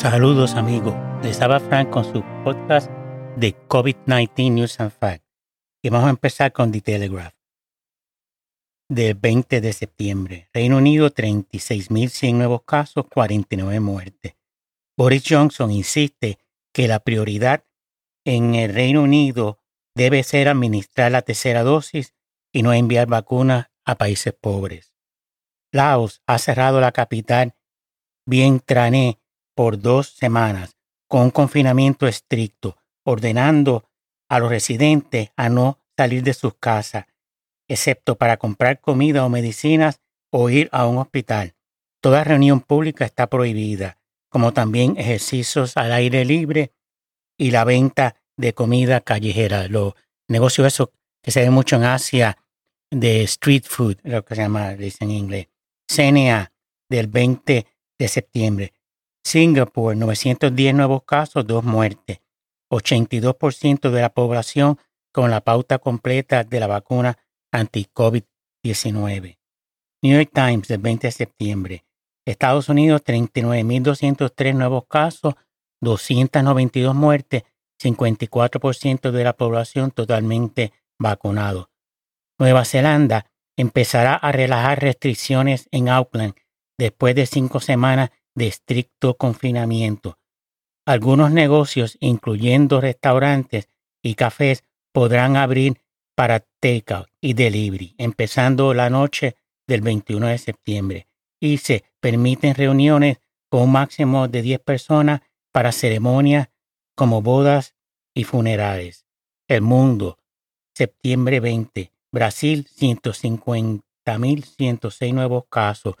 Saludos amigos, les habla Frank con su podcast de COVID-19 News and Facts. Y vamos a empezar con The Telegraph. Del 20 de septiembre, Reino Unido 36.100 nuevos casos, 49 muertes. Boris Johnson insiste que la prioridad en el Reino Unido debe ser administrar la tercera dosis y no enviar vacunas a países pobres. Laos ha cerrado la capital Vientiane por dos semanas con un confinamiento estricto, ordenando a los residentes a no salir de sus casas, excepto para comprar comida o medicinas o ir a un hospital. Toda reunión pública está prohibida, como también ejercicios al aire libre y la venta de comida callejera. Los negocios que se ve mucho en Asia de street food, lo que se llama, en inglés. CNA del 20 de septiembre. Singapur, 910 nuevos casos, dos muertes. 82% de la población con la pauta completa de la vacuna anti-COVID-19. New York Times, del 20 de septiembre. Estados Unidos, 39.203 nuevos casos, 292 muertes, 54% de la población totalmente vacunado. Nueva Zelanda empezará a relajar restricciones en Auckland después de cinco semanas de estricto confinamiento. Algunos negocios, incluyendo restaurantes y cafés, podrán abrir para takeout y delivery, empezando la noche del 21 de septiembre, y se permiten reuniones con un máximo de 10 personas para ceremonias como bodas y funerales. El mundo, septiembre 20, Brasil 150.106 nuevos casos,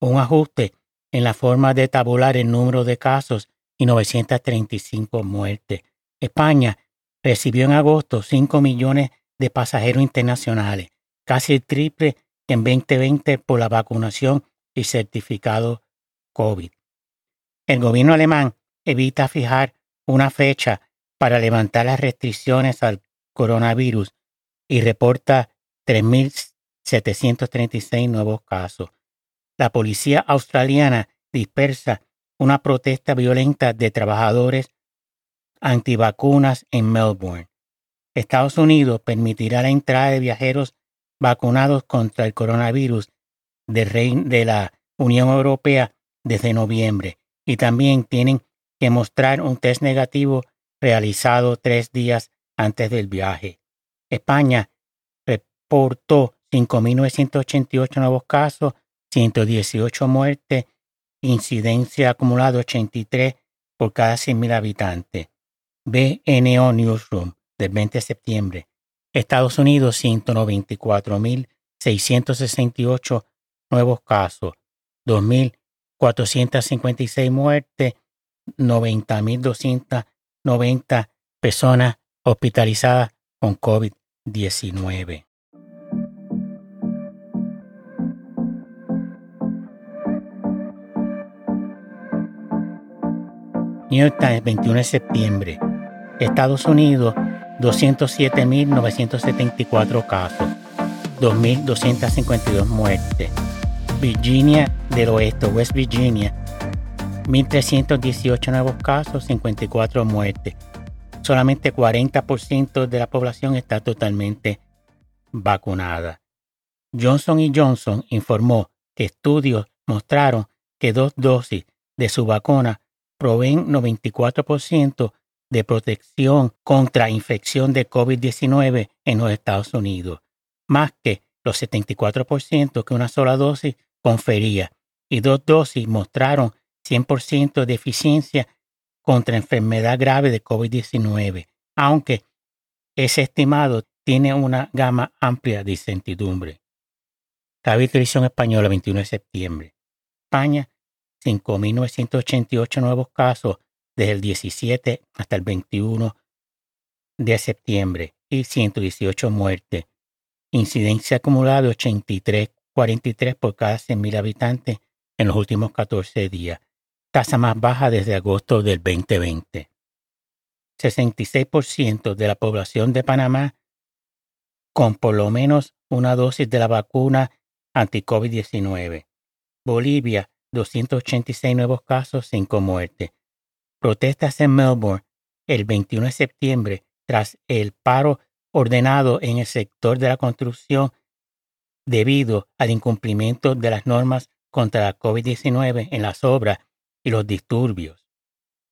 un ajuste en la forma de tabular el número de casos y 935 muertes. España recibió en agosto 5 millones de pasajeros internacionales, casi el triple que en 2020 por la vacunación y certificado COVID. El gobierno alemán evita fijar una fecha para levantar las restricciones al coronavirus y reporta 3.736 nuevos casos la policía australiana dispersa una protesta violenta de trabajadores antivacunas en Melbourne. Estados Unidos permitirá la entrada de viajeros vacunados contra el coronavirus de, la Unión Europea desde noviembre y también tienen que mostrar un test negativo realizado tres días antes del viaje. España reportó 5.988 nuevos casos 118 muertes, incidencia acumulada 83 por cada 100.000 habitantes. BNO Newsroom del 20 de septiembre. Estados Unidos 194.668 nuevos casos, 2.456 muertes, 90.290 personas hospitalizadas con COVID-19. New York Times, 21 de septiembre. Estados Unidos, 207.974 casos, 2.252 muertes. Virginia del Oeste, West Virginia, 1.318 nuevos casos, 54 muertes. Solamente 40% de la población está totalmente vacunada. Johnson Johnson informó que estudios mostraron que dos dosis de su vacuna proveen 94% de protección contra infección de COVID-19 en los Estados Unidos, más que los 74% que una sola dosis confería, y dos dosis mostraron 100% de eficiencia contra enfermedad grave de COVID-19, aunque ese estimado tiene una gama amplia de incertidumbre. David Televisión Española, 21 de septiembre. España 5.988 nuevos casos desde el 17 hasta el 21 de septiembre y 118 muertes. Incidencia acumulada de 83, 43 por cada 100.000 habitantes en los últimos 14 días, tasa más baja desde agosto del 2020. 66% de la población de Panamá con por lo menos una dosis de la vacuna anti-COVID-19. Bolivia 286 nuevos casos, 5 muertes. protestas en Melbourne el 21 de septiembre tras el paro ordenado en el sector de la construcción debido al incumplimiento de las normas contra la COVID-19 en las obras y los disturbios.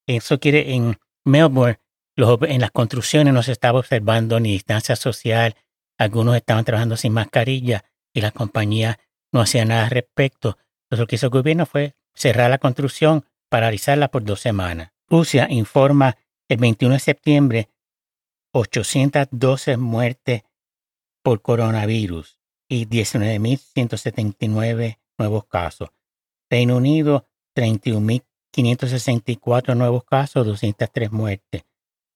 Eso quiere en Melbourne, en las construcciones no se estaba observando ni distancia social, algunos estaban trabajando sin mascarilla y las compañías no hacían nada al respecto. Entonces, lo que hizo el gobierno fue cerrar la construcción, paralizarla por dos semanas. Rusia informa el 21 de septiembre 812 muertes por coronavirus y 19.179 nuevos casos. Reino Unido, 31.564 nuevos casos, 203 muertes.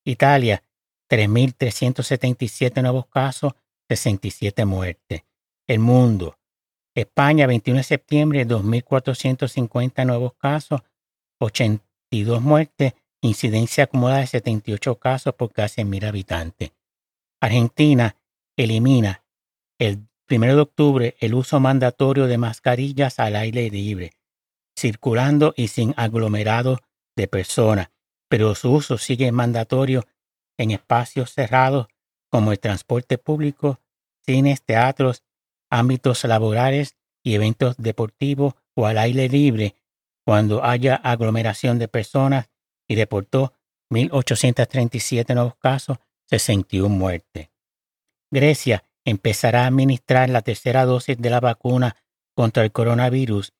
Italia, 3.377 nuevos casos, 67 muertes. El mundo, España, 21 de septiembre, 2.450 nuevos casos, 82 muertes, incidencia acumulada de 78 casos por casi mil habitantes. Argentina elimina el 1 de octubre el uso mandatorio de mascarillas al aire libre, circulando y sin aglomerado de personas, pero su uso sigue mandatorio en espacios cerrados como el transporte público, cines, teatros, ámbitos laborales y eventos deportivos o al aire libre cuando haya aglomeración de personas y reportó 1.837 nuevos casos, 61 muertes. Grecia empezará a administrar la tercera dosis de la vacuna contra el coronavirus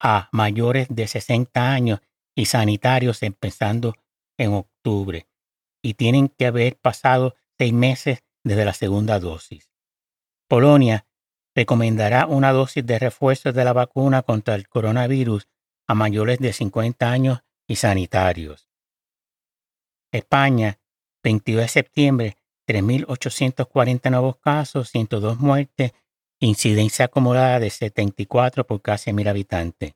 a mayores de 60 años y sanitarios empezando en octubre y tienen que haber pasado seis meses desde la segunda dosis. Polonia recomendará una dosis de refuerzo de la vacuna contra el coronavirus a mayores de 50 años y sanitarios. España, 22 de septiembre, 3.840 nuevos casos, 102 muertes, incidencia acumulada de 74 por casi mil habitantes.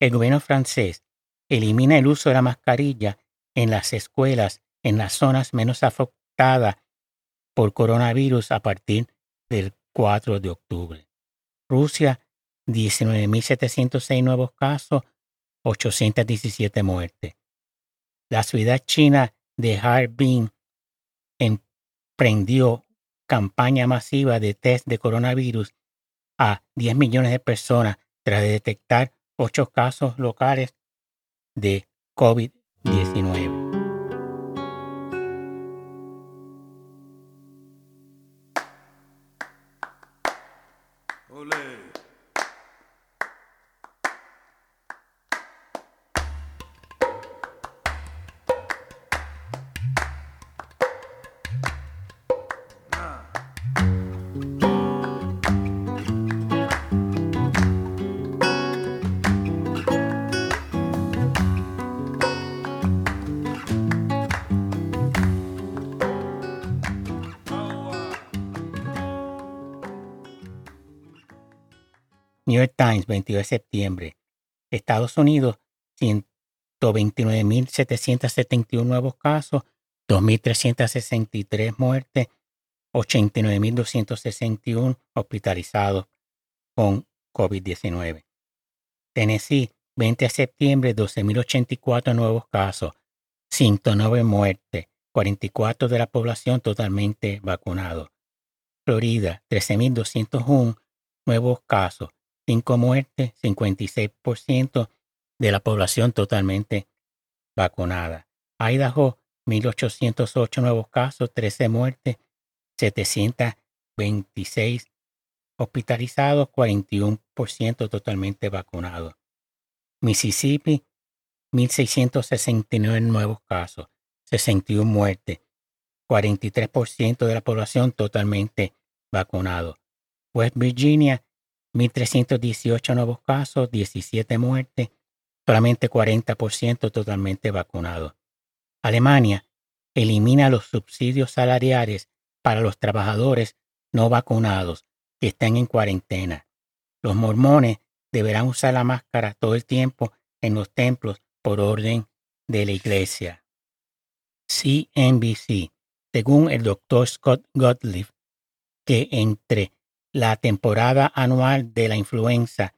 El gobierno francés elimina el uso de la mascarilla en las escuelas en las zonas menos afectadas por coronavirus a partir del 4 de octubre. Rusia, 19.706 nuevos casos, 817 muertes. La ciudad china de Harbin emprendió campaña masiva de test de coronavirus a 10 millones de personas tras detectar ocho casos locales de COVID-19. New York Times, 22 de septiembre. Estados Unidos, 129.771 nuevos casos, 2.363 muertes, 89.261 hospitalizados con COVID-19. Tennessee, 20 de septiembre, 12.084 nuevos casos, 109 muertes, 44 de la población totalmente vacunados. Florida, 13.201 nuevos casos, 5 muertes, 56% de la población totalmente vacunada. Idaho, 1.808 nuevos casos, 13 muertes, 726 hospitalizados, 41% totalmente vacunados. Mississippi, 1.669 nuevos casos, 61 muertes, 43% de la población totalmente vacunado. West Virginia, 1.318 nuevos casos, 17 muertes, solamente 40% totalmente vacunados. Alemania elimina los subsidios salariales para los trabajadores no vacunados que están en cuarentena. Los mormones deberán usar la máscara todo el tiempo en los templos por orden de la iglesia. CNBC, según el doctor Scott Gottlieb, que entre la temporada anual de la influenza,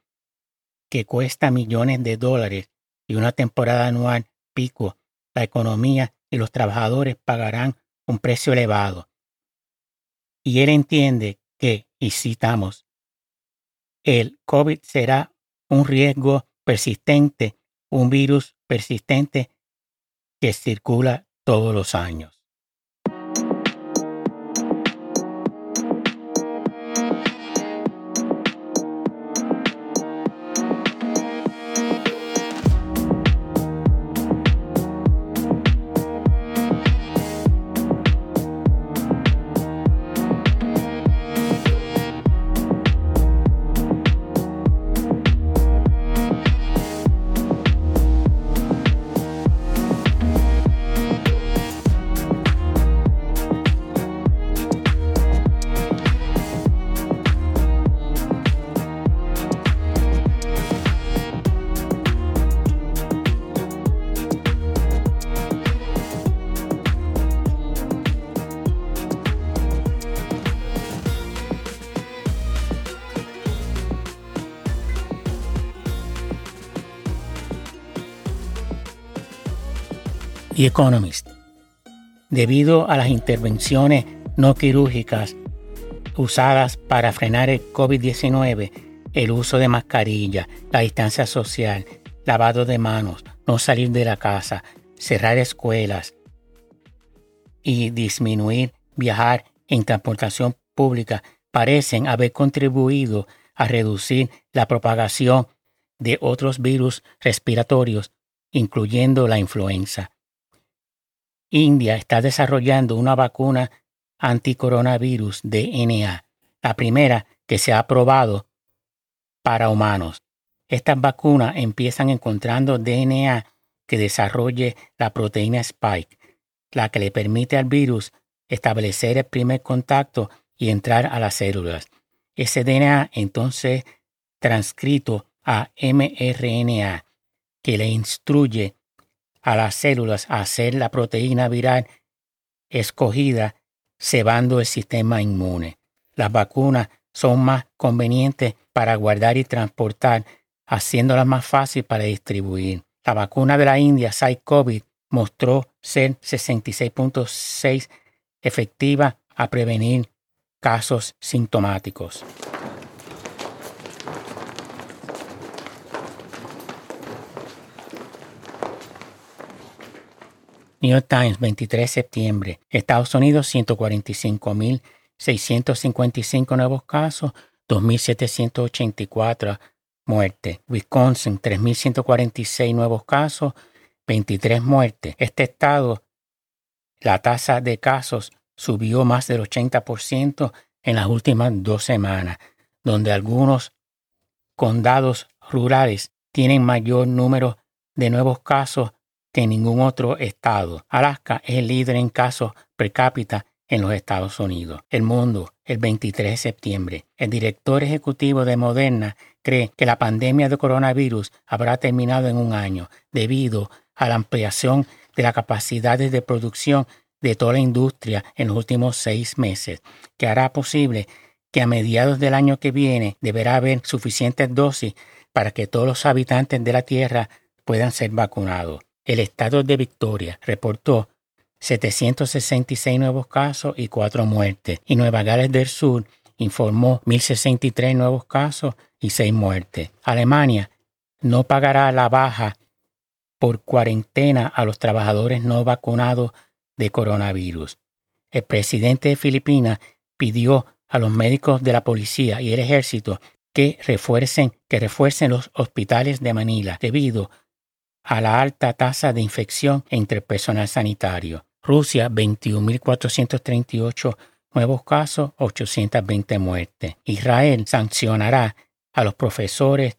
que cuesta millones de dólares, y una temporada anual pico la economía y los trabajadores pagarán un precio elevado. Y él entiende que, y citamos, el COVID será un riesgo persistente, un virus persistente que circula todos los años. The Economist. Debido a las intervenciones no quirúrgicas usadas para frenar el COVID-19, el uso de mascarilla, la distancia social, lavado de manos, no salir de la casa, cerrar escuelas y disminuir viajar en transportación pública parecen haber contribuido a reducir la propagación de otros virus respiratorios, incluyendo la influenza. India está desarrollando una vacuna anticoronavirus DNA, la primera que se ha aprobado para humanos. Estas vacunas empiezan encontrando DNA que desarrolle la proteína Spike, la que le permite al virus establecer el primer contacto y entrar a las células. Ese DNA entonces transcrito a mRNA, que le instruye a las células a hacer la proteína viral escogida, cebando el sistema inmune. Las vacunas son más convenientes para guardar y transportar, haciéndolas más fácil para distribuir. La vacuna de la India, SARS-CoV, mostró ser 66.6 efectiva a prevenir casos sintomáticos. New York Times, 23 de septiembre. Estados Unidos, 145.655 nuevos casos, 2.784 muertes. Wisconsin, 3.146 nuevos casos, 23 muertes. Este estado, la tasa de casos subió más del 80% en las últimas dos semanas, donde algunos condados rurales tienen mayor número de nuevos casos que ningún otro estado. Alaska es el líder en casos per cápita en los Estados Unidos. El mundo, el 23 de septiembre. El director ejecutivo de Moderna cree que la pandemia de coronavirus habrá terminado en un año debido a la ampliación de las capacidades de producción de toda la industria en los últimos seis meses, que hará posible que a mediados del año que viene deberá haber suficientes dosis para que todos los habitantes de la Tierra puedan ser vacunados. El estado de Victoria reportó 766 nuevos casos y 4 muertes, y Nueva Gales del Sur informó 1.063 nuevos casos y 6 muertes. Alemania no pagará la baja por cuarentena a los trabajadores no vacunados de coronavirus. El presidente de Filipinas pidió a los médicos de la policía y el ejército que refuercen, que refuercen los hospitales de Manila debido a a la alta tasa de infección entre el personal sanitario. Rusia, 21.438 nuevos casos, 820 muertes. Israel sancionará a los profesores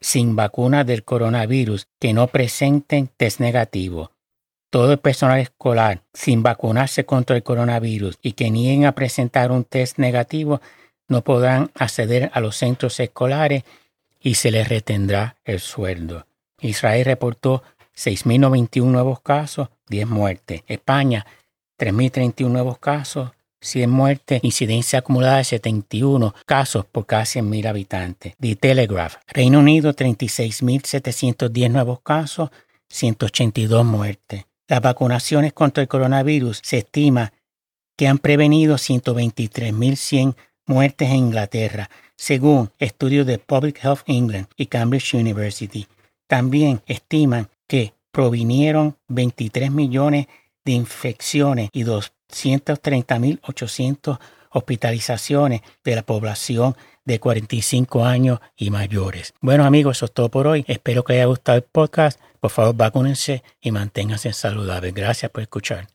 sin vacuna del coronavirus que no presenten test negativo. Todo el personal escolar sin vacunarse contra el coronavirus y que nieguen a presentar un test negativo no podrán acceder a los centros escolares y se les retendrá el sueldo. Israel reportó 6.091 nuevos casos, 10 muertes. España, 3.031 nuevos casos, 100 muertes, incidencia acumulada de 71 casos por cada 100.000 habitantes. The Telegraph, Reino Unido, 36.710 nuevos casos, 182 muertes. Las vacunaciones contra el coronavirus se estima que han prevenido 123.100 muertes en Inglaterra, según estudios de Public Health England y Cambridge University. También estiman que provinieron 23 millones de infecciones y 230.800 hospitalizaciones de la población de 45 años y mayores. Bueno amigos, eso es todo por hoy. Espero que haya gustado el podcast. Por favor, vacúnense y manténganse saludables. Gracias por escuchar.